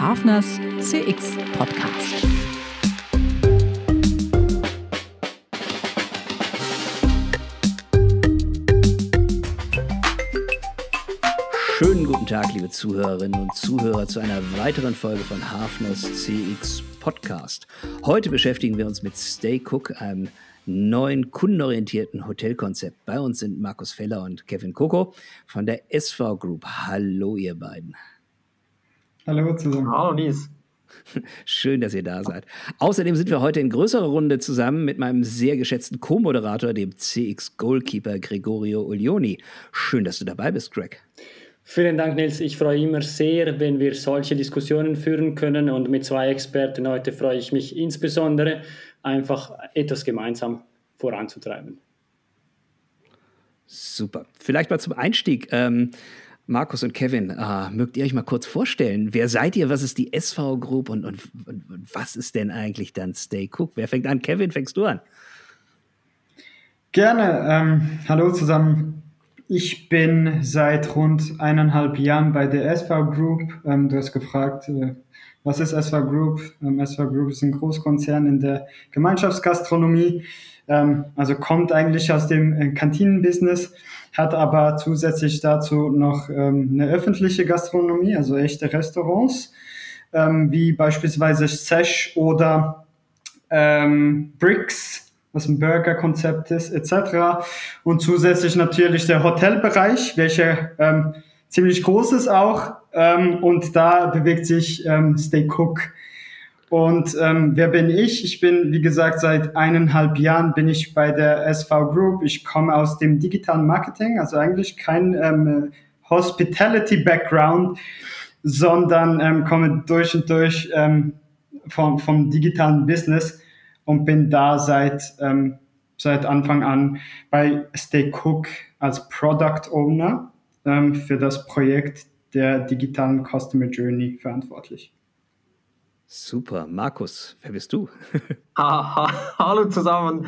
Hafners CX Podcast. Schönen guten Tag, liebe Zuhörerinnen und Zuhörer, zu einer weiteren Folge von Hafners CX Podcast. Heute beschäftigen wir uns mit Stay Cook, einem neuen kundenorientierten Hotelkonzept. Bei uns sind Markus Feller und Kevin Koko von der SV Group. Hallo, ihr beiden. Hallo zusammen. Hallo, Nies. Schön, dass ihr da seid. Außerdem sind wir heute in größerer Runde zusammen mit meinem sehr geschätzten Co-Moderator, dem CX Goalkeeper Gregorio Ulioni. Schön, dass du dabei bist, Greg. Vielen Dank, Nils. Ich freue immer sehr, wenn wir solche Diskussionen führen können. Und mit zwei Experten heute freue ich mich insbesondere, einfach etwas gemeinsam voranzutreiben. Super. Vielleicht mal zum Einstieg. Ähm, Markus und Kevin, äh, mögt ihr euch mal kurz vorstellen? Wer seid ihr? Was ist die SV Group und, und, und, und was ist denn eigentlich dann Stay Cook? Wer fängt an? Kevin, fängst du an? Gerne. Ähm, hallo zusammen. Ich bin seit rund eineinhalb Jahren bei der SV Group. Ähm, du hast gefragt, äh, was ist SV Group? Ähm, SV Group ist ein Großkonzern in der Gemeinschaftsgastronomie, ähm, also kommt eigentlich aus dem äh, Kantinenbusiness, hat aber zusätzlich dazu noch ähm, eine öffentliche Gastronomie, also echte Restaurants, ähm, wie beispielsweise Sesh oder ähm, Bricks was ein Burger-Konzept ist, etc. Und zusätzlich natürlich der Hotelbereich, welcher ähm, ziemlich groß ist auch. Ähm, und da bewegt sich ähm, Stay Cook. Und ähm, wer bin ich? Ich bin, wie gesagt, seit eineinhalb Jahren bin ich bei der SV Group. Ich komme aus dem digitalen Marketing, also eigentlich kein ähm, Hospitality-Background, sondern ähm, komme durch und durch ähm, vom, vom digitalen Business und bin da seit, ähm, seit Anfang an bei Stay Cook als Product Owner ähm, für das Projekt der digitalen Customer Journey verantwortlich. Super. Markus, wer bist du? Hallo zusammen,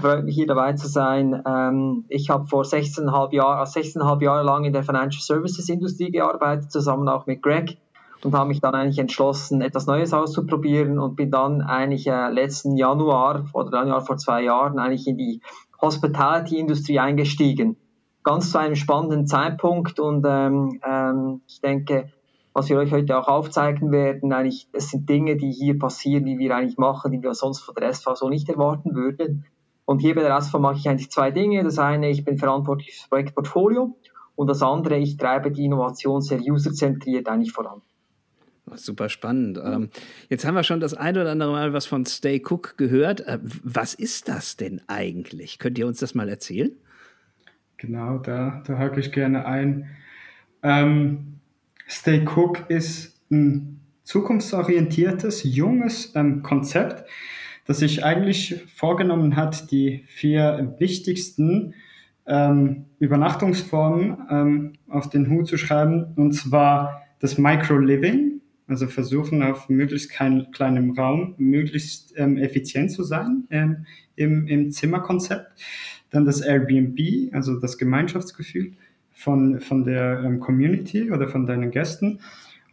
freut mich hier dabei zu sein. Ähm, ich habe vor 16,5 Jahren, 16,5 Jahre lang in der Financial Services Industrie gearbeitet, zusammen auch mit Greg und habe mich dann eigentlich entschlossen, etwas Neues auszuprobieren und bin dann eigentlich äh, letzten Januar oder Januar vor zwei Jahren eigentlich in die Hospitality-Industrie eingestiegen. Ganz zu einem spannenden Zeitpunkt und ähm, ähm, ich denke, was wir euch heute auch aufzeigen werden, eigentlich, es sind Dinge, die hier passieren, die wir eigentlich machen, die wir sonst von der SV so nicht erwarten würden. Und hier bei der SV mache ich eigentlich zwei Dinge. Das eine, ich bin verantwortlich für das Projektportfolio und das andere, ich treibe die Innovation sehr userzentriert eigentlich voran. Super spannend. Ähm, jetzt haben wir schon das eine oder andere Mal was von Stay Cook gehört. Äh, was ist das denn eigentlich? Könnt ihr uns das mal erzählen? Genau, da, da hake ich gerne ein. Ähm, Stay Cook ist ein zukunftsorientiertes, junges ähm, Konzept, das sich eigentlich vorgenommen hat, die vier wichtigsten ähm, Übernachtungsformen ähm, auf den Hut zu schreiben, und zwar das Micro-Living, also versuchen auf möglichst kein, kleinem Raum möglichst ähm, effizient zu sein ähm, im, im Zimmerkonzept. Dann das Airbnb, also das Gemeinschaftsgefühl von, von der ähm, Community oder von deinen Gästen.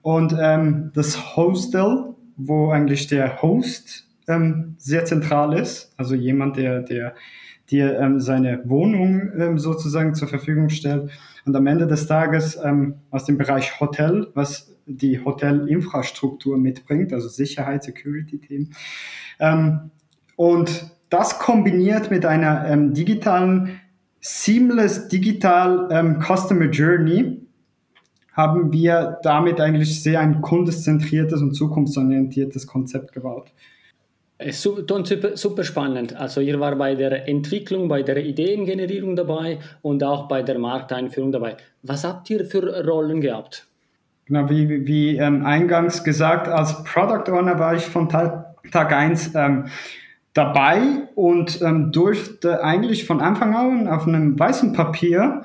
Und ähm, das Hostel, wo eigentlich der Host ähm, sehr zentral ist, also jemand, der, der dir ähm, seine Wohnung ähm, sozusagen zur Verfügung stellt. Und am Ende des Tages ähm, aus dem Bereich Hotel, was die Hotelinfrastruktur mitbringt, also Sicherheit, Security-Themen. Und das kombiniert mit einer ähm, digitalen, seamless digital ähm, Customer Journey haben wir damit eigentlich sehr ein kundeszentriertes und zukunftsorientiertes Konzept gebaut. Super, super spannend. Also ihr war bei der Entwicklung, bei der Ideengenerierung dabei und auch bei der Markteinführung dabei. Was habt ihr für Rollen gehabt? Genau, wie, wie ähm, eingangs gesagt, als Product Owner war ich von Tag, Tag 1 ähm, dabei und ähm, durfte eigentlich von Anfang an auf einem weißen Papier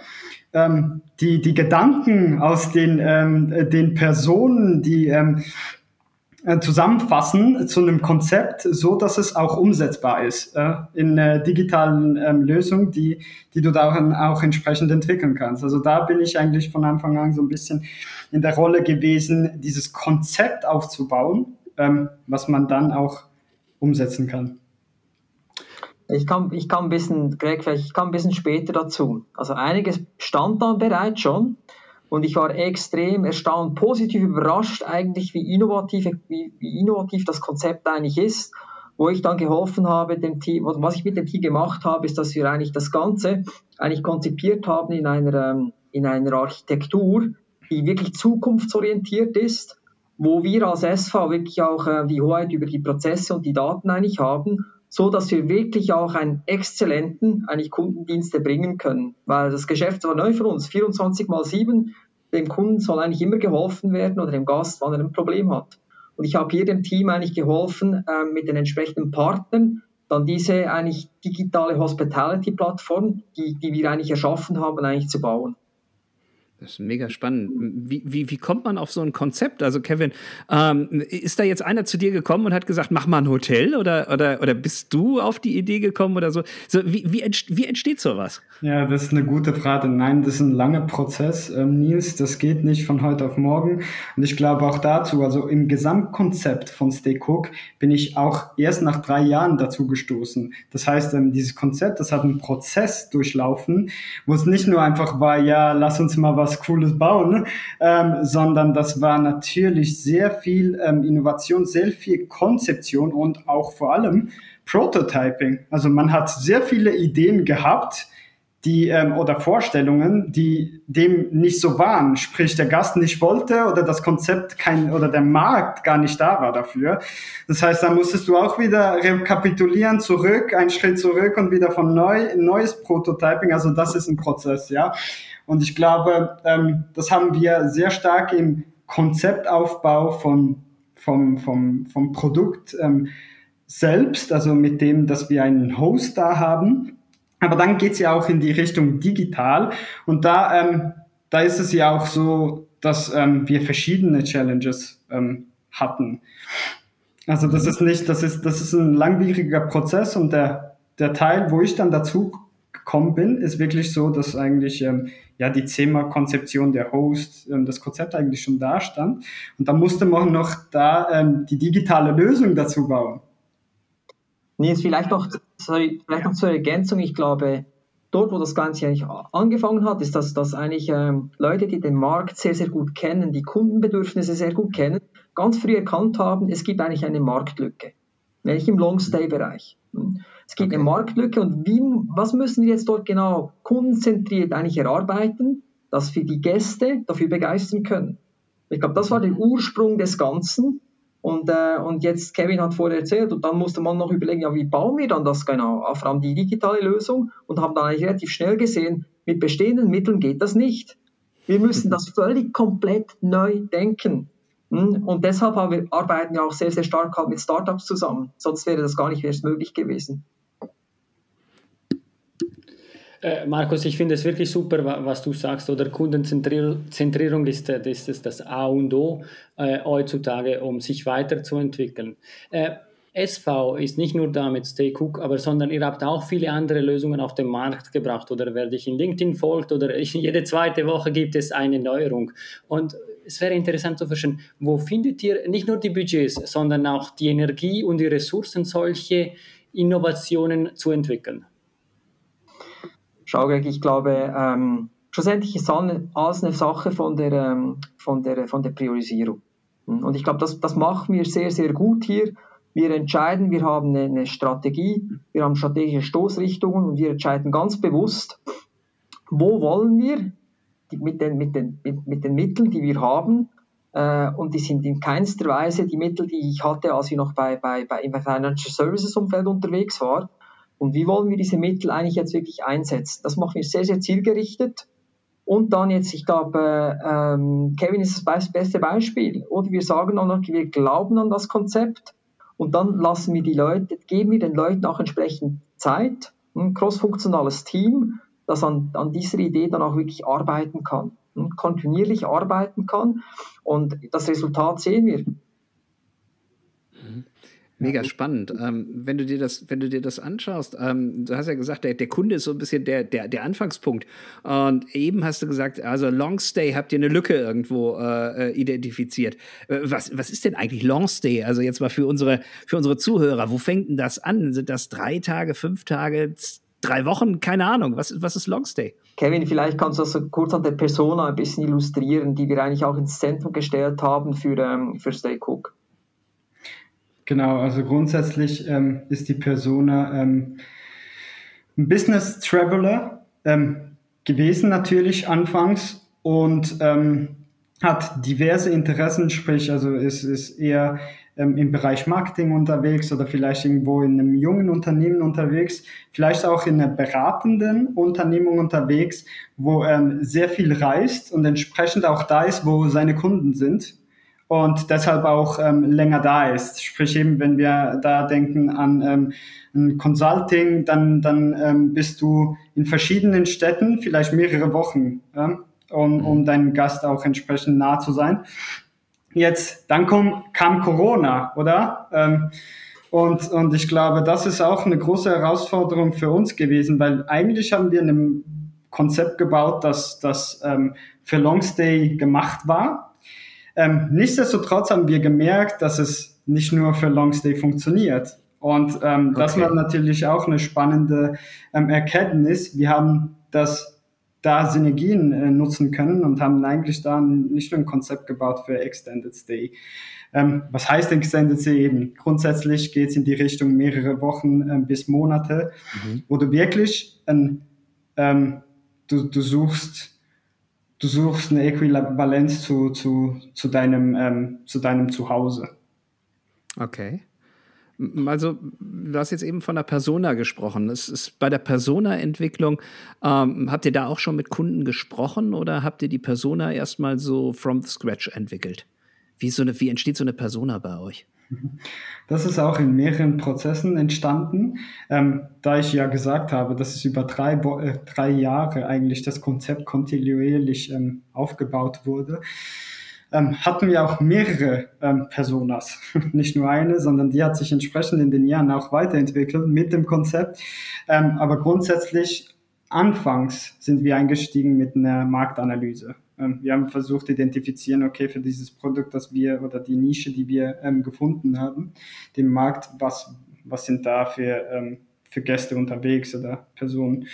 ähm, die, die Gedanken aus den, ähm, den Personen, die ähm, äh, zusammenfassen zu einem Konzept, so dass es auch umsetzbar ist äh, in äh, digitalen ähm, Lösungen, die, die du dann auch entsprechend entwickeln kannst. Also da bin ich eigentlich von Anfang an so ein bisschen in der Rolle gewesen, dieses Konzept aufzubauen, ähm, was man dann auch umsetzen kann. Ich kann, ich kann ein bisschen, Greg, vielleicht, ich kann ein bisschen später dazu. Also einiges stand dann bereits schon. Und ich war extrem erstaunt, positiv überrascht eigentlich, wie innovativ, wie, wie innovativ das Konzept eigentlich ist. Wo ich dann geholfen habe, dem Team, was ich mit dem Team gemacht habe, ist, dass wir eigentlich das Ganze eigentlich konzipiert haben in einer, ähm, in einer Architektur, die wirklich zukunftsorientiert ist, wo wir als SV wirklich auch äh, die Hoheit über die Prozesse und die Daten eigentlich haben so dass wir wirklich auch einen exzellenten eigentlich Kundendienste bringen können. Weil das Geschäft war neu für uns, 24 mal 7, dem Kunden soll eigentlich immer geholfen werden oder dem Gast, wann er ein Problem hat. Und ich habe hier dem Team eigentlich geholfen, äh, mit den entsprechenden Partnern dann diese eigentlich digitale Hospitality-Plattform, die, die wir eigentlich erschaffen haben, eigentlich zu bauen. Das ist mega spannend. Wie, wie, wie kommt man auf so ein Konzept? Also, Kevin, ähm, ist da jetzt einer zu dir gekommen und hat gesagt, mach mal ein Hotel oder, oder, oder bist du auf die Idee gekommen oder so? so wie, wie, entsteht, wie entsteht sowas? Ja, das ist eine gute Frage. Nein, das ist ein langer Prozess, ähm, Nils. Das geht nicht von heute auf morgen. Und ich glaube auch dazu, also im Gesamtkonzept von Stay Cook bin ich auch erst nach drei Jahren dazu gestoßen. Das heißt, ähm, dieses Konzept, das hat einen Prozess durchlaufen, wo es nicht nur einfach war, ja, lass uns mal was was Cooles bauen, ähm, sondern das war natürlich sehr viel ähm, Innovation, sehr viel Konzeption und auch vor allem Prototyping. Also man hat sehr viele Ideen gehabt, die ähm, oder Vorstellungen, die dem nicht so waren, sprich der Gast nicht wollte oder das Konzept kein oder der Markt gar nicht da war dafür. Das heißt, da musstest du auch wieder rekapitulieren, zurück, einen Schritt zurück und wieder von neu neues Prototyping. Also das ist ein Prozess, ja. Und ich glaube, ähm, das haben wir sehr stark im Konzeptaufbau von, vom, vom, vom Produkt ähm, selbst, also mit dem, dass wir einen Host da haben. Aber dann geht es ja auch in die Richtung digital. Und da, ähm, da ist es ja auch so, dass ähm, wir verschiedene Challenges ähm, hatten. Also das ist nicht, das ist, das ist ein langwieriger Prozess und der, der Teil, wo ich dann dazu gekommen bin, ist wirklich so, dass eigentlich ähm, ja die Thema-Konzeption der Host, ähm, das Konzept eigentlich schon da stand. Und da musste man noch da ähm, die digitale Lösung dazu bauen. Nils, vielleicht noch, sorry, vielleicht noch zur Ergänzung. Ich glaube, dort, wo das Ganze eigentlich angefangen hat, ist, dass, dass eigentlich ähm, Leute, die den Markt sehr, sehr gut kennen, die Kundenbedürfnisse sehr gut kennen, ganz früh erkannt haben, es gibt eigentlich eine Marktlücke, nämlich im Long-Stay-Bereich. Es gibt okay. eine Marktlücke und wie, was müssen wir jetzt dort genau kundenzentriert eigentlich erarbeiten, dass wir die Gäste dafür begeistern können. Ich glaube, das war der Ursprung des Ganzen. Und, äh, und jetzt, Kevin hat vorher erzählt, und dann musste man noch überlegen, ja, wie bauen wir dann das genau? Vor allem die digitale Lösung und haben dann eigentlich relativ schnell gesehen, mit bestehenden Mitteln geht das nicht. Wir müssen das völlig komplett neu denken. Hm? Und deshalb wir, arbeiten wir auch sehr, sehr stark halt mit Startups zusammen. Sonst wäre das gar nicht erst möglich gewesen. Äh, Markus, ich finde es wirklich super, was du sagst. Oder Kundenzentrierung ist, äh, ist, das A und O äh, heutzutage, um sich weiterzuentwickeln. Äh, SV ist nicht nur da mit Stay Cook, aber sondern ihr habt auch viele andere Lösungen auf den Markt gebracht. Oder wer dich in LinkedIn folgt oder jede zweite Woche gibt es eine Neuerung. Und es wäre interessant zu verstehen, wo findet ihr nicht nur die Budgets, sondern auch die Energie und die Ressourcen, solche Innovationen zu entwickeln? Schau, Greg, ich glaube, ähm, schlussendlich ist alles eine Sache von der, ähm, von der, von der Priorisierung. Und ich glaube, das, das machen wir sehr, sehr gut hier. Wir entscheiden, wir haben eine, Strategie, wir haben strategische Stoßrichtungen und wir entscheiden ganz bewusst, wo wollen wir mit den, mit den, mit den Mitteln, die wir haben, äh, und die sind in keinster Weise die Mittel, die ich hatte, als ich noch bei, bei, bei im Financial Services Umfeld unterwegs war, und wie wollen wir diese Mittel eigentlich jetzt wirklich einsetzen? Das machen wir sehr, sehr zielgerichtet. Und dann jetzt, ich glaube, ähm, Kevin ist das beste Beispiel. Oder wir sagen auch noch, wir glauben an das Konzept und dann lassen wir die Leute, geben wir den Leuten auch entsprechend Zeit, ein crossfunktionales Team, das an, an dieser Idee dann auch wirklich arbeiten kann, kontinuierlich arbeiten kann. Und das Resultat sehen wir. Mhm. Mega spannend. Ähm, wenn, du dir das, wenn du dir das anschaust, ähm, du hast ja gesagt, der, der Kunde ist so ein bisschen der, der, der Anfangspunkt. Und eben hast du gesagt, also Longstay habt ihr eine Lücke irgendwo äh, identifiziert. Äh, was, was ist denn eigentlich Longstay? Also jetzt mal für unsere, für unsere Zuhörer, wo fängt denn das an? Sind das drei Tage, fünf Tage, drei Wochen? Keine Ahnung. Was, was ist Longstay? Kevin, vielleicht kannst du das kurz an der Persona ein bisschen illustrieren, die wir eigentlich auch ins Zentrum gestellt haben für, ähm, für Stay Cook. Genau, also grundsätzlich ähm, ist die Persona ähm, ein Business Traveler ähm, gewesen natürlich anfangs und ähm, hat diverse Interessen, sprich also ist, ist eher ähm, im Bereich Marketing unterwegs oder vielleicht irgendwo in einem jungen Unternehmen unterwegs, vielleicht auch in einer beratenden Unternehmung unterwegs, wo ähm, sehr viel reist und entsprechend auch da ist, wo seine Kunden sind und deshalb auch ähm, länger da ist. Sprich eben, wenn wir da denken an ähm, ein Consulting, dann, dann ähm, bist du in verschiedenen Städten, vielleicht mehrere Wochen, ja, um, um mhm. deinem Gast auch entsprechend nah zu sein. Jetzt, dann kam, kam Corona, oder? Ähm, und, und ich glaube, das ist auch eine große Herausforderung für uns gewesen, weil eigentlich haben wir ein Konzept gebaut, das, das ähm, für Longstay gemacht war ähm, nichtsdestotrotz haben wir gemerkt, dass es nicht nur für Longstay funktioniert. Und ähm, okay. das war natürlich auch eine spannende ähm, Erkenntnis. Wir haben das da Synergien äh, nutzen können und haben eigentlich da nicht nur ein Konzept gebaut für Extended Stay. Ähm, was heißt Extended Stay eben? Grundsätzlich geht es in die Richtung mehrere Wochen äh, bis Monate, mhm. wo du wirklich ein, ähm, du, du suchst du suchst eine Äquivalenz zu, zu, zu, deinem, ähm, zu deinem Zuhause. Okay. Also, du hast jetzt eben von der Persona gesprochen. Es ist bei der Persona-Entwicklung, ähm, habt ihr da auch schon mit Kunden gesprochen oder habt ihr die Persona erstmal so from scratch entwickelt? Wie, so eine, wie entsteht so eine Persona bei euch? Das ist auch in mehreren Prozessen entstanden, ähm, da ich ja gesagt habe, dass es über drei, äh, drei Jahre eigentlich das Konzept kontinuierlich ähm, aufgebaut wurde. Ähm, hatten wir auch mehrere ähm, Personas, nicht nur eine, sondern die hat sich entsprechend in den Jahren auch weiterentwickelt mit dem Konzept. Ähm, aber grundsätzlich anfangs sind wir eingestiegen mit einer Marktanalyse. Ähm, wir haben versucht, identifizieren, okay, für dieses Produkt, das wir oder die Nische, die wir ähm, gefunden haben, den Markt, was, was sind da für, ähm, für Gäste unterwegs oder Personen.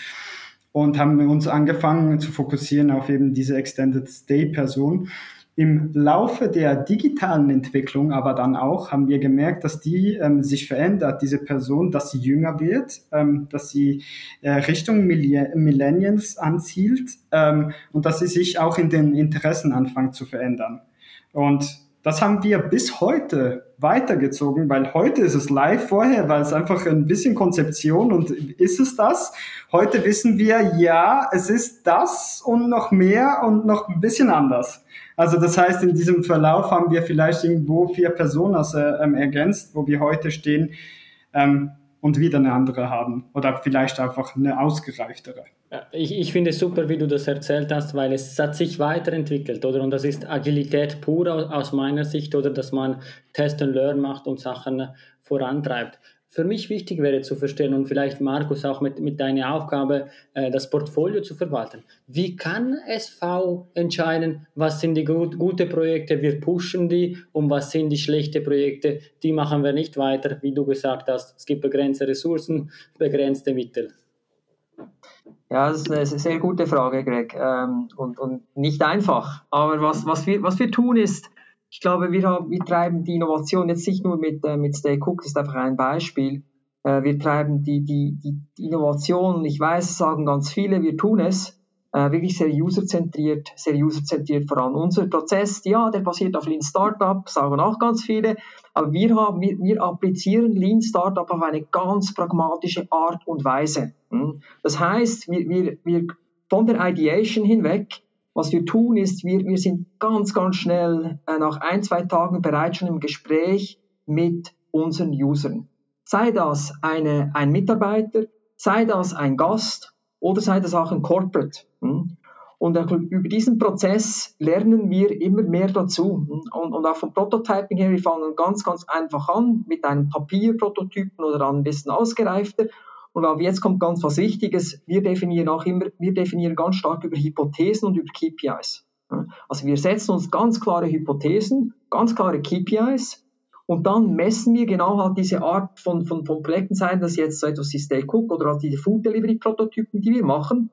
Und haben uns angefangen zu fokussieren auf eben diese Extended Stay Person im Laufe der digitalen Entwicklung aber dann auch haben wir gemerkt, dass die ähm, sich verändert, diese Person, dass sie jünger wird, ähm, dass sie äh, Richtung Millennials anzielt ähm, und dass sie sich auch in den Interessen anfängt zu verändern. Und das haben wir bis heute weitergezogen, weil heute ist es live, vorher war es einfach ein bisschen Konzeption und ist es das? Heute wissen wir, ja, es ist das und noch mehr und noch ein bisschen anders. Also das heißt, in diesem Verlauf haben wir vielleicht irgendwo vier Personas äh, ähm, ergänzt, wo wir heute stehen ähm, und wieder eine andere haben oder vielleicht einfach eine ausgereiftere. Ich, ich finde es super, wie du das erzählt hast, weil es hat sich weiterentwickelt, oder? Und das ist Agilität pur aus meiner Sicht, oder dass man Test and Learn macht und Sachen vorantreibt für mich wichtig wäre zu verstehen und vielleicht Markus auch mit, mit deiner Aufgabe, äh, das Portfolio zu verwalten. Wie kann SV entscheiden, was sind die gut, gute Projekte, wir pushen die und was sind die schlechten Projekte, die machen wir nicht weiter, wie du gesagt hast, es gibt begrenzte Ressourcen, begrenzte Mittel. Ja, das ist eine sehr gute Frage, Greg, ähm, und, und nicht einfach. Aber was, was, wir, was wir tun ist, ich glaube, wir, haben, wir treiben die Innovation jetzt nicht nur mit, äh, mit Stay Cook, das ist einfach ein Beispiel. Äh, wir treiben die, die, die, die Innovation, ich weiß, sagen ganz viele, wir tun es, äh, wirklich sehr userzentriert, sehr userzentriert voran. Unser Prozess, ja, der basiert auf Lean Startup, sagen auch ganz viele, aber wir, haben, wir, wir applizieren Lean Startup auf eine ganz pragmatische Art und Weise. Hm? Das heißt, wir, wir, wir von der Ideation hinweg was wir tun ist, wir, wir sind ganz, ganz schnell äh, nach ein, zwei Tagen bereits schon im Gespräch mit unseren Usern. Sei das eine, ein Mitarbeiter, sei das ein Gast oder sei das auch ein Corporate. Hm? Und über diesen Prozess lernen wir immer mehr dazu. Und, und auch vom Prototyping her, wir fangen ganz, ganz einfach an mit einem Papierprototypen oder ein bisschen ausgereifter. Und aber jetzt kommt ganz was Wichtiges. Wir definieren auch immer, wir definieren ganz stark über Hypothesen und über KPIs. Also wir setzen uns ganz klare Hypothesen, ganz klare KPIs und dann messen wir genau halt diese Art von, von, von Projekten sein, das jetzt so etwas wie Stay Cook oder halt diese Food Delivery Prototypen, die wir machen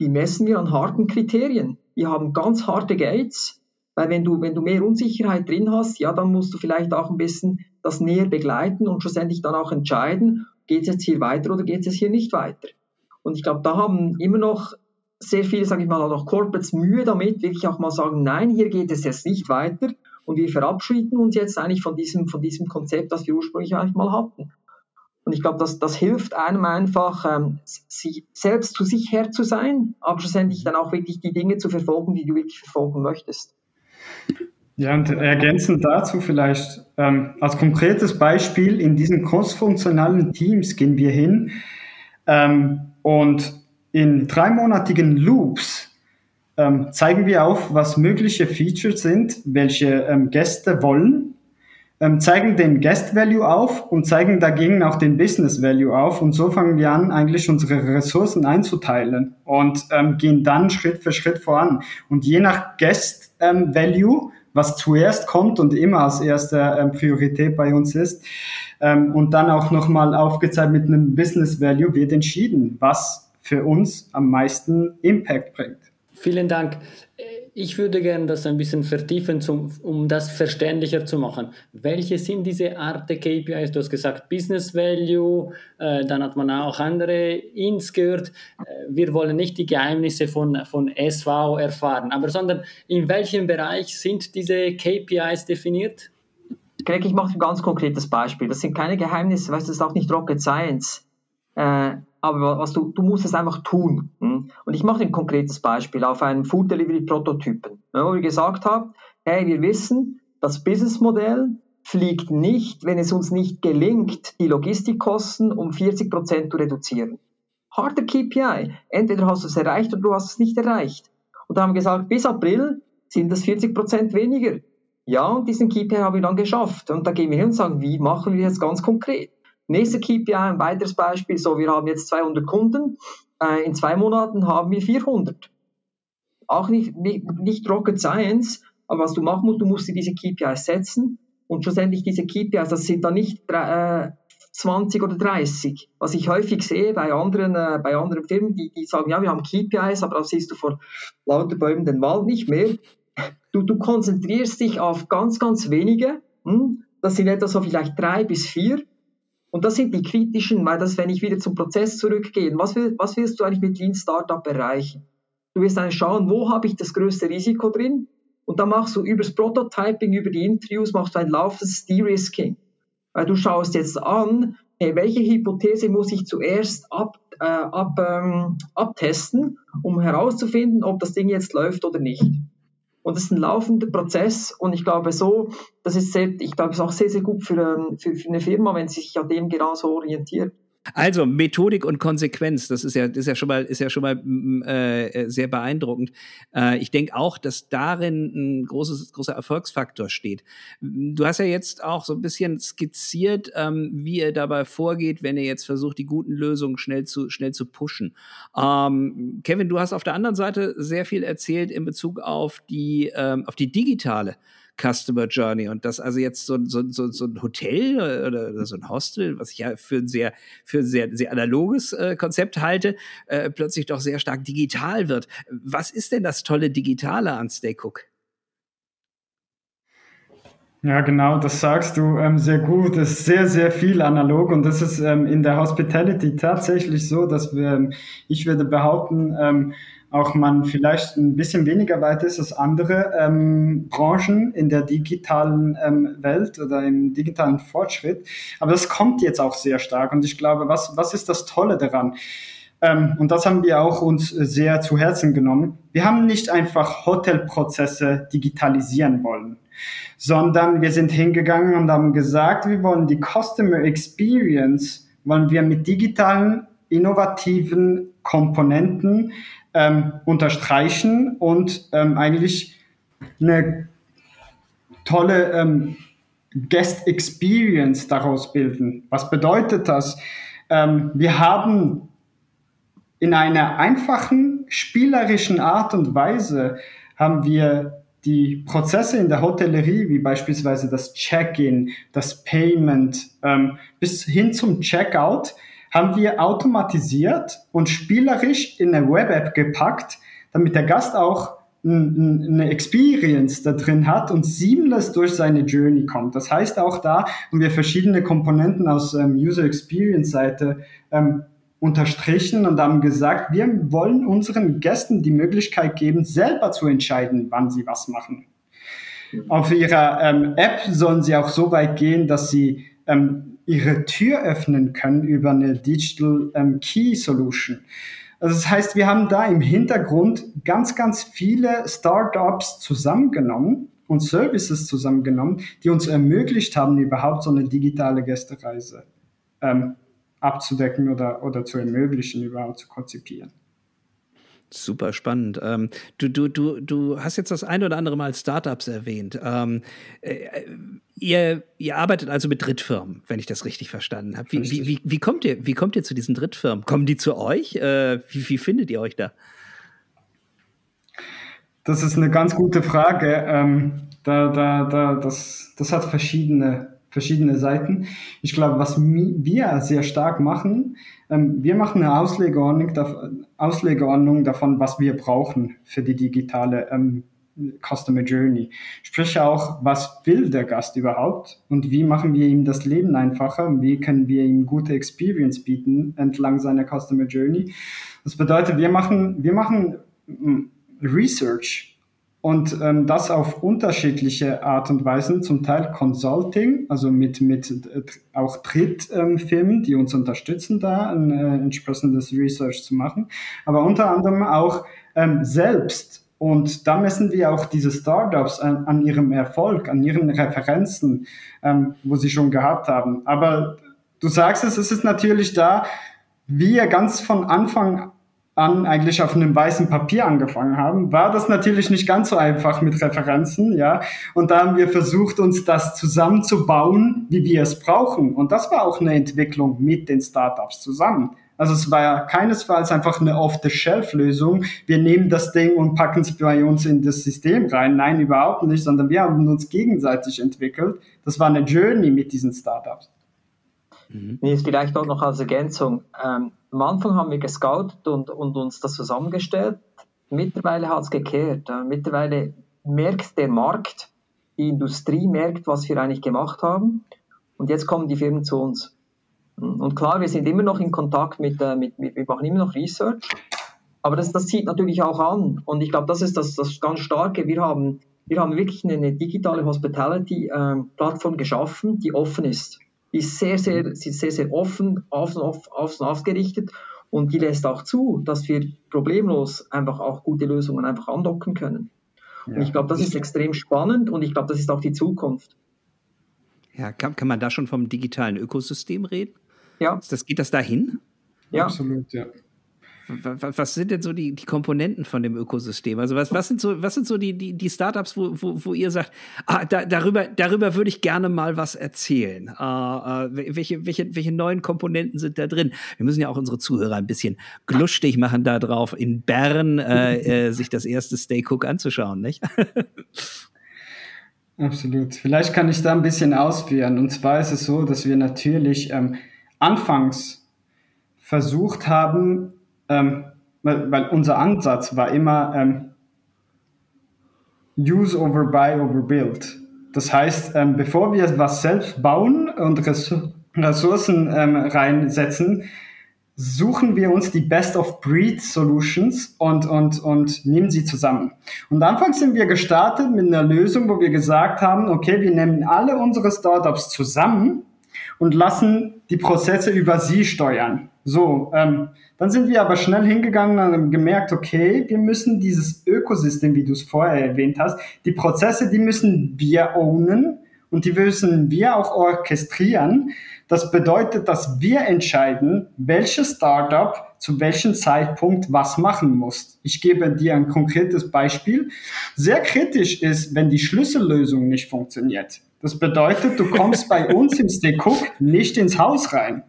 die messen wir an harten Kriterien. Die haben ganz harte Gates, weil wenn du, wenn du mehr Unsicherheit drin hast, ja, dann musst du vielleicht auch ein bisschen das näher begleiten und schlussendlich dann auch entscheiden, geht es jetzt hier weiter oder geht es hier nicht weiter. Und ich glaube, da haben immer noch sehr viele, sage ich mal, auch Corporates Mühe damit, wirklich auch mal sagen, nein, hier geht es jetzt nicht weiter und wir verabschieden uns jetzt eigentlich von diesem, von diesem Konzept, das wir ursprünglich eigentlich mal hatten. Und ich glaube, das, das hilft einem einfach, ähm, sich, selbst zu sich Herr zu sein, aber schlussendlich dann auch wirklich die Dinge zu verfolgen, die du wirklich verfolgen möchtest. Ja, und ergänzend dazu vielleicht ähm, als konkretes Beispiel, in diesen crossfunktionalen Teams gehen wir hin ähm, und in dreimonatigen Loops ähm, zeigen wir auf, was mögliche Features sind, welche ähm, Gäste wollen ähm, zeigen den Guest Value auf und zeigen dagegen auch den Business Value auf. Und so fangen wir an, eigentlich unsere Ressourcen einzuteilen und ähm, gehen dann Schritt für Schritt voran. Und je nach Guest ähm, Value, was zuerst kommt und immer als erste ähm, Priorität bei uns ist, und dann auch nochmal aufgezeigt mit einem Business Value, wird entschieden, was für uns am meisten Impact bringt. Vielen Dank. Ich würde gerne das ein bisschen vertiefen, zum, um das verständlicher zu machen. Welche sind diese Art der KPIs? Du hast gesagt Business Value, äh, dann hat man auch andere Ins gehört. Äh, wir wollen nicht die Geheimnisse von, von SV erfahren, aber sondern in welchem Bereich sind diese KPIs definiert? Greg, ich mache ein ganz konkretes Beispiel. Das sind keine Geheimnisse, weißt das ist auch nicht Rocket Science. Äh, aber was du, du musst es einfach tun. Hm? Und ich mache ein konkretes Beispiel auf einem Food Delivery Prototypen, wo ich gesagt habe, hey, wir wissen, das Businessmodell fliegt nicht, wenn es uns nicht gelingt, die Logistikkosten um 40 Prozent zu reduzieren. Harter KPI. Entweder hast du es erreicht oder du hast es nicht erreicht. Und da haben wir gesagt, bis April sind das 40 Prozent weniger. Ja, und diesen KPI haben wir dann geschafft. Und da gehen wir hin und sagen, wie machen wir das ganz konkret? Nächste KPI, ein weiteres Beispiel, so wir haben jetzt 200 Kunden, äh, in zwei Monaten haben wir 400. Auch nicht, nicht, nicht Rocket Science, aber was du machen musst, du musst dir diese KPIs setzen und schlussendlich diese KPIs, das sind dann nicht äh, 20 oder 30. Was ich häufig sehe bei anderen, äh, bei anderen Firmen, die, die sagen, ja, wir haben KPIs, aber das siehst du vor lauter Bäumen den Wald nicht mehr. Du, du konzentrierst dich auf ganz, ganz wenige. Hm? Das sind etwa so vielleicht drei bis vier. Und das sind die kritischen, weil das, wenn ich wieder zum Prozess zurückgehe, was, will, was willst du eigentlich mit Lean Startup erreichen? Du wirst dann schauen, wo habe ich das größte Risiko drin? Und dann machst du übers Prototyping, über die Interviews, machst du ein laufendes De-Risking. Weil du schaust jetzt an, hey, welche Hypothese muss ich zuerst ab, äh, ab, ähm, abtesten, um herauszufinden, ob das Ding jetzt läuft oder nicht. Und das ist ein laufender Prozess und ich glaube so, das ist sehr, ich glaube, es ist auch sehr, sehr gut für, ähm, für, für eine Firma, wenn sie sich an dem genau so orientiert. Also Methodik und Konsequenz, das ist ja, das ist ja schon mal, ist ja schon mal mm, äh, sehr beeindruckend. Äh, ich denke auch, dass darin ein großes, großer Erfolgsfaktor steht. Du hast ja jetzt auch so ein bisschen skizziert, ähm, wie ihr dabei vorgeht, wenn ihr jetzt versucht, die guten Lösungen schnell zu, schnell zu pushen. Ähm, Kevin, du hast auf der anderen Seite sehr viel erzählt in Bezug auf die, ähm, auf die digitale Customer Journey. Und das also jetzt so, so, so, so ein Hotel oder, oder, so ein Hostel, was ich ja für ein sehr, für ein sehr, sehr analoges äh, Konzept halte, äh, plötzlich doch sehr stark digital wird. Was ist denn das tolle Digitale an Stay Cook? Ja, genau, das sagst du ähm, sehr gut. Es ist sehr, sehr viel analog und das ist ähm, in der Hospitality tatsächlich so, dass wir, ähm, ich würde behaupten, ähm, auch man vielleicht ein bisschen weniger weit ist als andere ähm, Branchen in der digitalen ähm, Welt oder im digitalen Fortschritt. Aber das kommt jetzt auch sehr stark. Und ich glaube, was, was ist das Tolle daran? Ähm, und das haben wir auch uns sehr zu Herzen genommen. Wir haben nicht einfach Hotelprozesse digitalisieren wollen, sondern wir sind hingegangen und haben gesagt, wir wollen die Customer Experience, wollen wir mit digitalen, innovativen Komponenten ähm, unterstreichen und ähm, eigentlich eine tolle ähm, Guest Experience daraus bilden. Was bedeutet das? Ähm, wir haben in einer einfachen, spielerischen Art und Weise haben wir die Prozesse in der Hotellerie, wie beispielsweise das Check-in, das Payment ähm, bis hin zum Checkout, haben wir automatisiert und spielerisch in eine Web-App gepackt, damit der Gast auch eine Experience da drin hat und seamless durch seine Journey kommt. Das heißt auch da haben wir verschiedene Komponenten aus ähm, User Experience Seite ähm, unterstrichen und haben gesagt, wir wollen unseren Gästen die Möglichkeit geben, selber zu entscheiden, wann sie was machen. Auf ihrer ähm, App sollen sie auch so weit gehen, dass sie ähm, ihre Tür öffnen können über eine Digital ähm, Key Solution. Also das heißt, wir haben da im Hintergrund ganz, ganz viele Startups zusammengenommen und Services zusammengenommen, die uns ermöglicht haben, überhaupt so eine digitale Gästereise ähm, abzudecken oder, oder zu ermöglichen, überhaupt zu konzipieren. Super spannend. Ähm, du, du, du, du hast jetzt das ein oder andere Mal Startups erwähnt. Ähm, äh, ihr, ihr arbeitet also mit Drittfirmen, wenn ich das richtig verstanden habe. Wie, wie, wie, wie, kommt ihr, wie kommt ihr zu diesen Drittfirmen? Kommen die zu euch? Äh, wie, wie findet ihr euch da? Das ist eine ganz gute Frage. Ähm, da, da, da, das, das hat verschiedene verschiedene Seiten. Ich glaube, was wir sehr stark machen, ähm, wir machen eine Auslegeordnung, Auslegeordnung davon, was wir brauchen für die digitale ähm, Customer Journey. Sprich auch, was will der Gast überhaupt und wie machen wir ihm das Leben einfacher wie können wir ihm gute Experience bieten entlang seiner Customer Journey. Das bedeutet, wir machen, wir machen mm, Research und ähm, das auf unterschiedliche Art und Weisen, zum Teil Consulting, also mit, mit äh, auch Drittfirmen, ähm, die uns unterstützen, da ein äh, entsprechendes Research zu machen, aber unter anderem auch ähm, selbst. Und da messen wir auch diese Startups an, an ihrem Erfolg, an ihren Referenzen, ähm, wo sie schon gehabt haben. Aber du sagst es, es ist natürlich da, wir ganz von Anfang an eigentlich auf einem weißen Papier angefangen haben, war das natürlich nicht ganz so einfach mit Referenzen, ja. Und da haben wir versucht, uns das zusammenzubauen, wie wir es brauchen. Und das war auch eine Entwicklung mit den Startups zusammen. Also es war ja keinesfalls einfach eine Off-the-Shelf-Lösung. Wir nehmen das Ding und packen es bei uns in das System rein. Nein, überhaupt nicht, sondern wir haben uns gegenseitig entwickelt. Das war eine Journey mit diesen Startups. Mhm. Ist vielleicht auch noch als Ergänzung. Ähm, am Anfang haben wir gescoutet und, und uns das zusammengestellt. Mittlerweile hat es gekehrt. Äh, mittlerweile merkt der Markt, die Industrie merkt, was wir eigentlich gemacht haben. Und jetzt kommen die Firmen zu uns. Und klar, wir sind immer noch in Kontakt mit, äh, mit, mit wir machen immer noch Research. Aber das, das zieht natürlich auch an. Und ich glaube, das ist das, das ganz Starke. Wir haben, wir haben wirklich eine, digitale Hospitality-Plattform äh, geschaffen, die offen ist ist sehr, sehr, sie ist sehr, sehr offen, außen, außen ausgerichtet und die lässt auch zu, dass wir problemlos einfach auch gute Lösungen einfach andocken können. Ja. Und ich glaube, das ist extrem spannend und ich glaube, das ist auch die Zukunft. Ja, kann, kann man da schon vom digitalen Ökosystem reden? Ja. Das, geht das dahin? Ja. Absolut, ja. Was sind denn so die, die Komponenten von dem Ökosystem? Also was, was sind so, was sind so die, die, die Startups, wo, wo, wo ihr sagt, ah, da, darüber, darüber würde ich gerne mal was erzählen. Uh, uh, welche, welche, welche neuen Komponenten sind da drin? Wir müssen ja auch unsere Zuhörer ein bisschen glustig machen darauf, in Bern äh, äh, sich das erste Stay Cook anzuschauen, nicht? Absolut. Vielleicht kann ich da ein bisschen ausführen. Und zwar ist es so, dass wir natürlich ähm, anfangs versucht haben, ähm, weil, weil, unser Ansatz war immer ähm, Use over Buy over Build. Das heißt, ähm, bevor wir was selbst bauen und Ressourcen ähm, reinsetzen, suchen wir uns die Best-of-Breed-Solutions und, und, und nehmen sie zusammen. Und anfangs sind wir gestartet mit einer Lösung, wo wir gesagt haben, okay, wir nehmen alle unsere Startups zusammen und lassen die Prozesse über sie steuern. So, ähm, dann sind wir aber schnell hingegangen und haben gemerkt, okay, wir müssen dieses Ökosystem, wie du es vorher erwähnt hast, die Prozesse, die müssen wir ownen und die müssen wir auch orchestrieren. Das bedeutet, dass wir entscheiden, welches Startup zu welchem Zeitpunkt was machen musst. Ich gebe dir ein konkretes Beispiel. Sehr kritisch ist, wenn die Schlüssellösung nicht funktioniert. Das bedeutet, du kommst bei uns im Cook nicht ins Haus rein.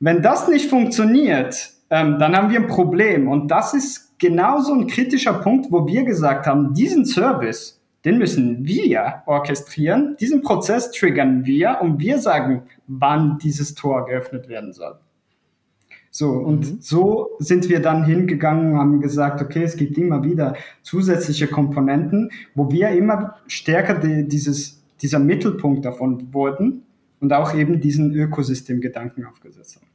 Wenn das nicht funktioniert, ähm, dann haben wir ein Problem. Und das ist genauso ein kritischer Punkt, wo wir gesagt haben, diesen Service, den müssen wir orchestrieren, diesen Prozess triggern wir und wir sagen, wann dieses Tor geöffnet werden soll. So, und mhm. so sind wir dann hingegangen und haben gesagt, okay, es gibt immer wieder zusätzliche Komponenten, wo wir immer stärker die, dieses, dieser Mittelpunkt davon wurden und auch eben diesen Ökosystemgedanken aufgesetzt haben.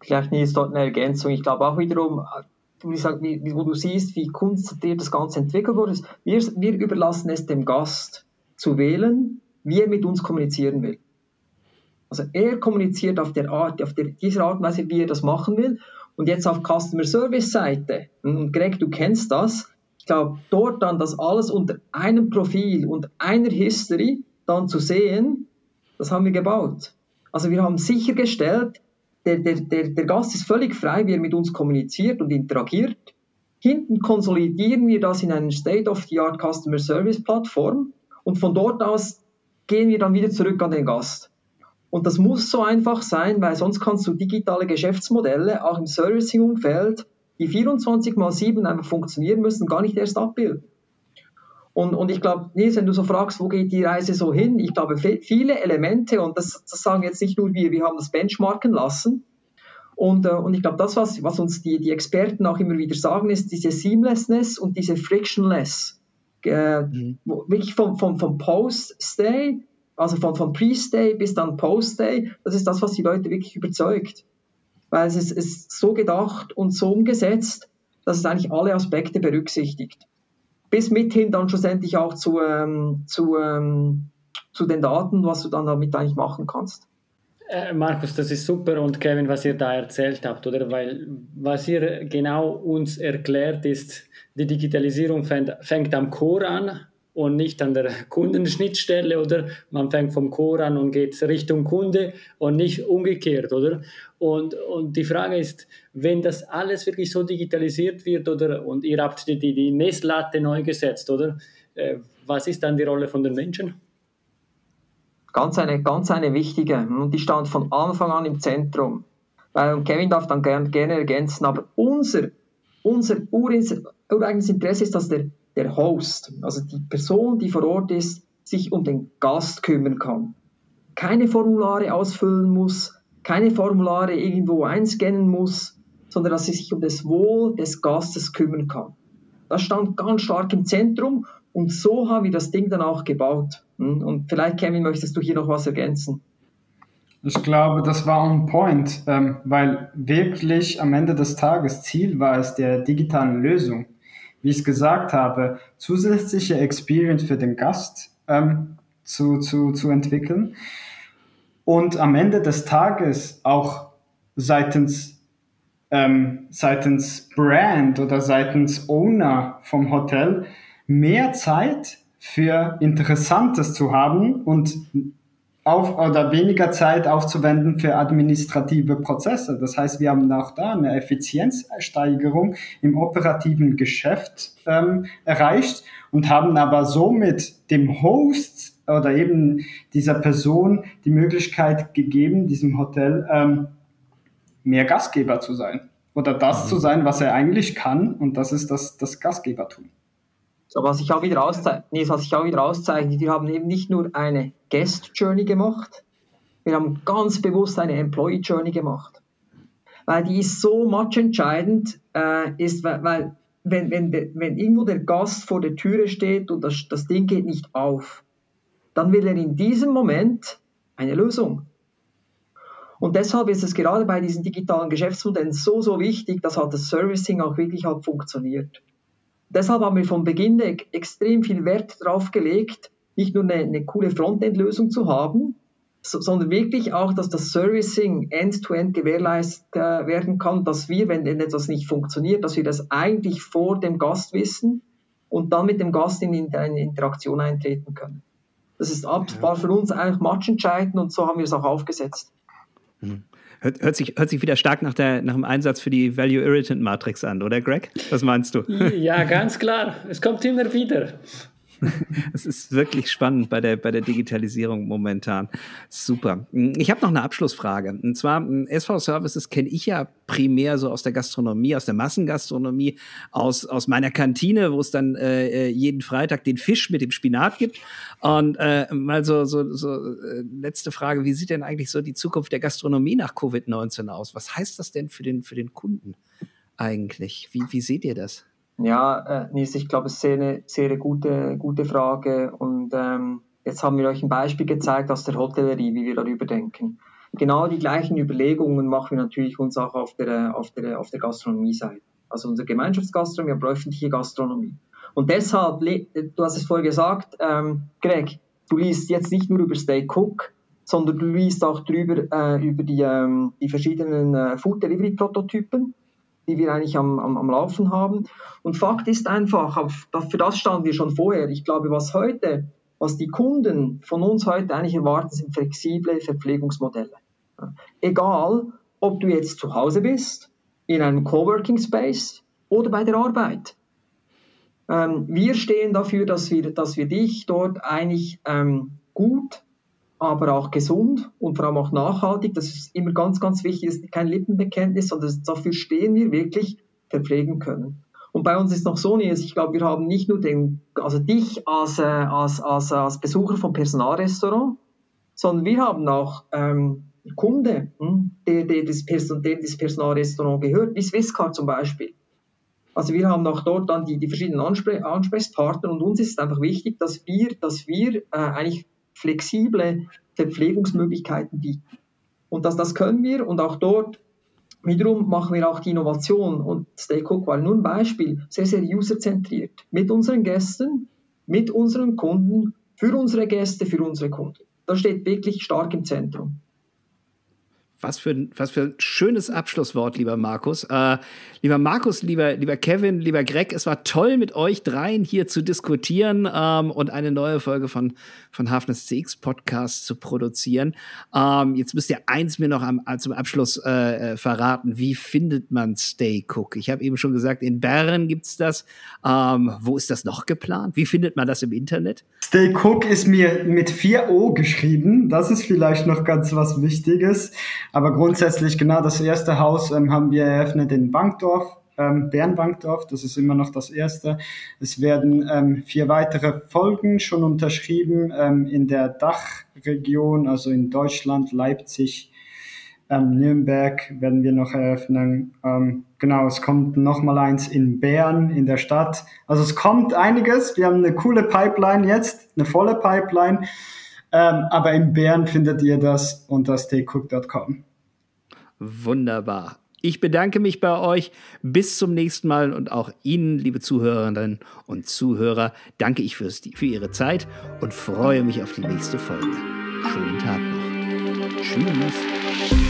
Vielleicht ist dort eine Ergänzung. Ich glaube auch wiederum, wie, wie, wo du siehst, wie konzentriert das Ganze entwickelt wurde. Wir, wir überlassen es dem Gast zu wählen, wie er mit uns kommunizieren will. Also er kommuniziert auf der Art, auf der, dieser Art und Weise, wie er das machen will. Und jetzt auf Customer Service Seite, und Greg, du kennst das, ich glaube, dort dann das alles unter einem Profil und einer History dann zu sehen, das haben wir gebaut. Also wir haben sichergestellt, der, der, der, der Gast ist völlig frei, wie er mit uns kommuniziert und interagiert. Hinten konsolidieren wir das in eine State-of-the-Art Customer Service Plattform und von dort aus gehen wir dann wieder zurück an den Gast. Und das muss so einfach sein, weil sonst kannst du digitale Geschäftsmodelle auch im Servicing-Umfeld, die 24 mal 7 einfach funktionieren müssen, gar nicht erst abbilden. Und, und ich glaube, Nils, wenn du so fragst, wo geht die Reise so hin, ich glaube, viele Elemente, und das, das sagen jetzt nicht nur wir, wir haben das benchmarken lassen. Und, äh, und ich glaube, das, was, was uns die, die Experten auch immer wieder sagen, ist diese Seamlessness und diese Frictionless. Äh, mhm. Wirklich vom, vom, vom Post-Stay, also von, von Pre-Stay bis dann Post-Stay, das ist das, was die Leute wirklich überzeugt. Weil es ist, ist so gedacht und so umgesetzt, dass es eigentlich alle Aspekte berücksichtigt bis mithin dann schlussendlich auch zu, ähm, zu, ähm, zu den Daten, was du dann damit eigentlich machen kannst. Äh, Markus, das ist super und Kevin, was ihr da erzählt habt, oder? Weil was ihr genau uns erklärt ist, die Digitalisierung fängt, fängt am Core an und nicht an der Kundenschnittstelle oder man fängt vom Core an und geht Richtung Kunde und nicht umgekehrt, oder? Und, und die Frage ist, wenn das alles wirklich so digitalisiert wird oder und ihr habt die, die, die Messlatte neu gesetzt, oder? Äh, was ist dann die Rolle von den Menschen? Ganz eine, ganz eine wichtige und die stand von Anfang an im Zentrum. Weil, Kevin darf dann gerne, gerne ergänzen, aber unser, unser ureigenes Interesse ist, dass der der Host, also die Person, die vor Ort ist, sich um den Gast kümmern kann. Keine Formulare ausfüllen muss, keine Formulare irgendwo einscannen muss, sondern dass sie sich um das Wohl des Gastes kümmern kann. Das stand ganz stark im Zentrum und so haben wir das Ding dann auch gebaut. Hm? Und vielleicht, Kevin, möchtest du hier noch was ergänzen? Ich glaube, das war on point, ähm, weil wirklich am Ende des Tages Ziel war es der digitalen Lösung wie ich es gesagt habe, zusätzliche Experience für den Gast ähm, zu, zu, zu entwickeln und am Ende des Tages auch seitens, ähm, seitens Brand oder seitens Owner vom Hotel mehr Zeit für Interessantes zu haben und auf, oder weniger Zeit aufzuwenden für administrative Prozesse. Das heißt, wir haben auch da eine Effizienzsteigerung im operativen Geschäft ähm, erreicht und haben aber somit dem Host oder eben dieser Person die Möglichkeit gegeben, diesem Hotel ähm, mehr Gastgeber zu sein oder das mhm. zu sein, was er eigentlich kann und das ist das, das Gastgebertum. So, was ich auch wieder auszeichnet, nee, was ich auch wieder auszeichnet, wir haben eben nicht nur eine Guest Journey gemacht, wir haben ganz bewusst eine Employee Journey gemacht. Weil die ist so much entscheidend, äh, ist, weil, weil wenn, wenn, wenn irgendwo der Gast vor der Türe steht und das, das Ding geht nicht auf, dann will er in diesem Moment eine Lösung. Und deshalb ist es gerade bei diesen digitalen Geschäftsmodellen so, so wichtig, dass halt das Servicing auch wirklich halt funktioniert. Deshalb haben wir von Beginn extrem viel Wert darauf gelegt, nicht nur eine, eine coole Frontend-Lösung zu haben, so, sondern wirklich auch, dass das Servicing end-to-end -end gewährleistet äh, werden kann, dass wir, wenn etwas nicht funktioniert, dass wir das eigentlich vor dem Gast wissen und dann mit dem Gast in, in eine Interaktion eintreten können. Das ist ab, war für uns eigentlich matchentscheidend und so haben wir es auch aufgesetzt. Mhm Hört, hört, sich, hört sich wieder stark nach, der, nach dem Einsatz für die Value Irritant Matrix an, oder Greg? Was meinst du? Ja, ganz klar. Es kommt immer wieder. Es ist wirklich spannend bei der, bei der Digitalisierung momentan. Super. Ich habe noch eine Abschlussfrage. Und zwar, SV-Services kenne ich ja primär so aus der Gastronomie, aus der Massengastronomie, aus, aus meiner Kantine, wo es dann äh, jeden Freitag den Fisch mit dem Spinat gibt. Und äh, mal so, so, so äh, letzte Frage, wie sieht denn eigentlich so die Zukunft der Gastronomie nach Covid-19 aus? Was heißt das denn für den, für den Kunden eigentlich? Wie, wie seht ihr das? Ja, äh, Nils, ich glaube, es ist eine sehr gute, gute Frage. Und ähm, jetzt haben wir euch ein Beispiel gezeigt aus der Hotellerie, wie wir darüber denken. Genau die gleichen Überlegungen machen wir natürlich uns auch auf der, auf der, auf der Gastronomie-Seite. Also unsere Gemeinschaftsgastronomie, aber öffentliche Gastronomie. Und deshalb, du hast es vorher gesagt, ähm, Greg, du liest jetzt nicht nur über Stay Cook, sondern du liest auch drüber äh, über die, ähm, die verschiedenen äh, Food Delivery Prototypen die wir eigentlich am, am, am Laufen haben. Und Fakt ist einfach, für das standen wir schon vorher. Ich glaube, was heute, was die Kunden von uns heute eigentlich erwarten, sind flexible Verpflegungsmodelle. Egal, ob du jetzt zu Hause bist, in einem Coworking Space oder bei der Arbeit. Ähm, wir stehen dafür, dass wir, dass wir dich dort eigentlich ähm, gut aber auch gesund und vor allem auch nachhaltig. Das ist immer ganz, ganz wichtig. Das ist kein Lippenbekenntnis, sondern dafür stehen wir wirklich verpflegen können. Und bei uns ist noch so, ich glaube, wir haben nicht nur den, also dich als, äh, als, als, als Besucher vom Personalrestaurant, sondern wir haben auch ähm, Kunde, hm, der, der, das Person, der das Personalrestaurant gehört, wie Swisscard zum Beispiel. Also wir haben auch dort dann die, die verschiedenen Anspr Ansprechpartner und uns ist einfach wichtig, dass wir, dass wir äh, eigentlich flexible Verpflegungsmöglichkeiten bieten. Und das, das können wir und auch dort wiederum machen wir auch die Innovation und Stay Cook war nur ein Beispiel, sehr, sehr userzentriert mit unseren Gästen, mit unseren Kunden, für unsere Gäste, für unsere Kunden. Das steht wirklich stark im Zentrum. Was für, was für ein schönes Abschlusswort, lieber Markus. Äh, lieber Markus, lieber, lieber Kevin, lieber Greg, es war toll, mit euch dreien hier zu diskutieren ähm, und eine neue Folge von, von Hafnes CX Podcast zu produzieren. Ähm, jetzt müsst ihr eins mir noch am, zum Abschluss äh, äh, verraten. Wie findet man Stay Cook? Ich habe eben schon gesagt, in Bern gibt es das. Ähm, wo ist das noch geplant? Wie findet man das im Internet? Stay Cook ist mir mit 4 O geschrieben. Das ist vielleicht noch ganz was Wichtiges. Aber grundsätzlich, genau, das erste Haus ähm, haben wir eröffnet in Bankdorf, ähm, Bernbankdorf, das ist immer noch das erste. Es werden ähm, vier weitere Folgen schon unterschrieben ähm, in der Dachregion, also in Deutschland, Leipzig, ähm, Nürnberg werden wir noch eröffnen. Ähm, genau, es kommt noch mal eins in Bern, in der Stadt. Also es kommt einiges. Wir haben eine coole Pipeline jetzt, eine volle Pipeline. Ähm, aber in Bern findet ihr das unter staycook.com. Wunderbar. Ich bedanke mich bei euch. Bis zum nächsten Mal und auch Ihnen, liebe Zuhörerinnen und Zuhörer, danke ich für Ihre Zeit und freue mich auf die nächste Folge. Schönen Tag noch. Tschüss.